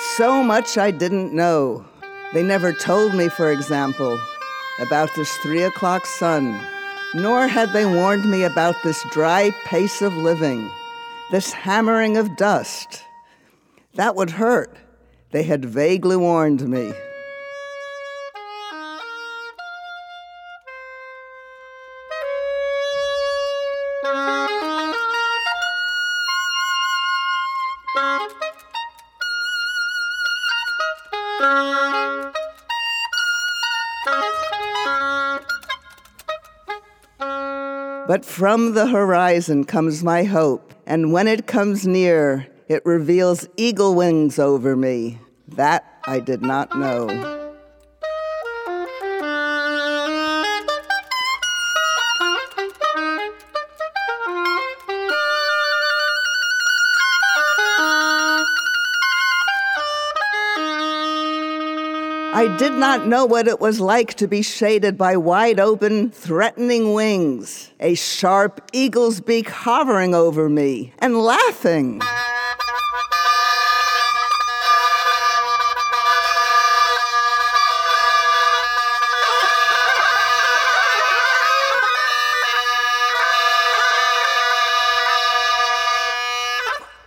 so much I didn't know. They never told me, for example, about this three o'clock sun, nor had they warned me about this dry pace of living, this hammering of dust. That would hurt. They had vaguely warned me. But from the horizon comes my hope, and when it comes near, it reveals eagle wings over me. That I did not know. I did not know what it was like to be shaded by wide open, threatening wings, a sharp eagle's beak hovering over me and laughing.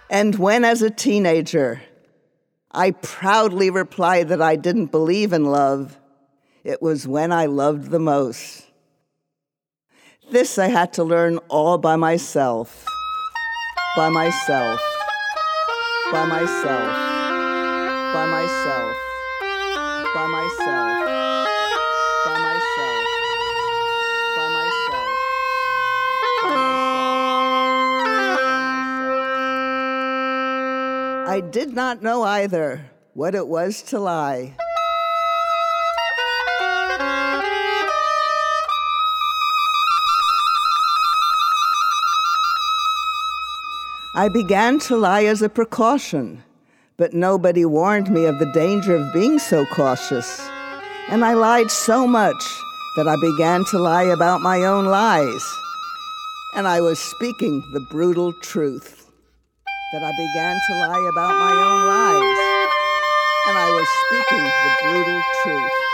And when, as a teenager, I proudly replied that I didn't believe in love. It was when I loved the most. This I had to learn all by myself. By myself. By myself. By myself. By myself. I did not know either what it was to lie. I began to lie as a precaution, but nobody warned me of the danger of being so cautious. And I lied so much that I began to lie about my own lies. And I was speaking the brutal truth that I began to lie about my own lies. And I was speaking the brutal truth.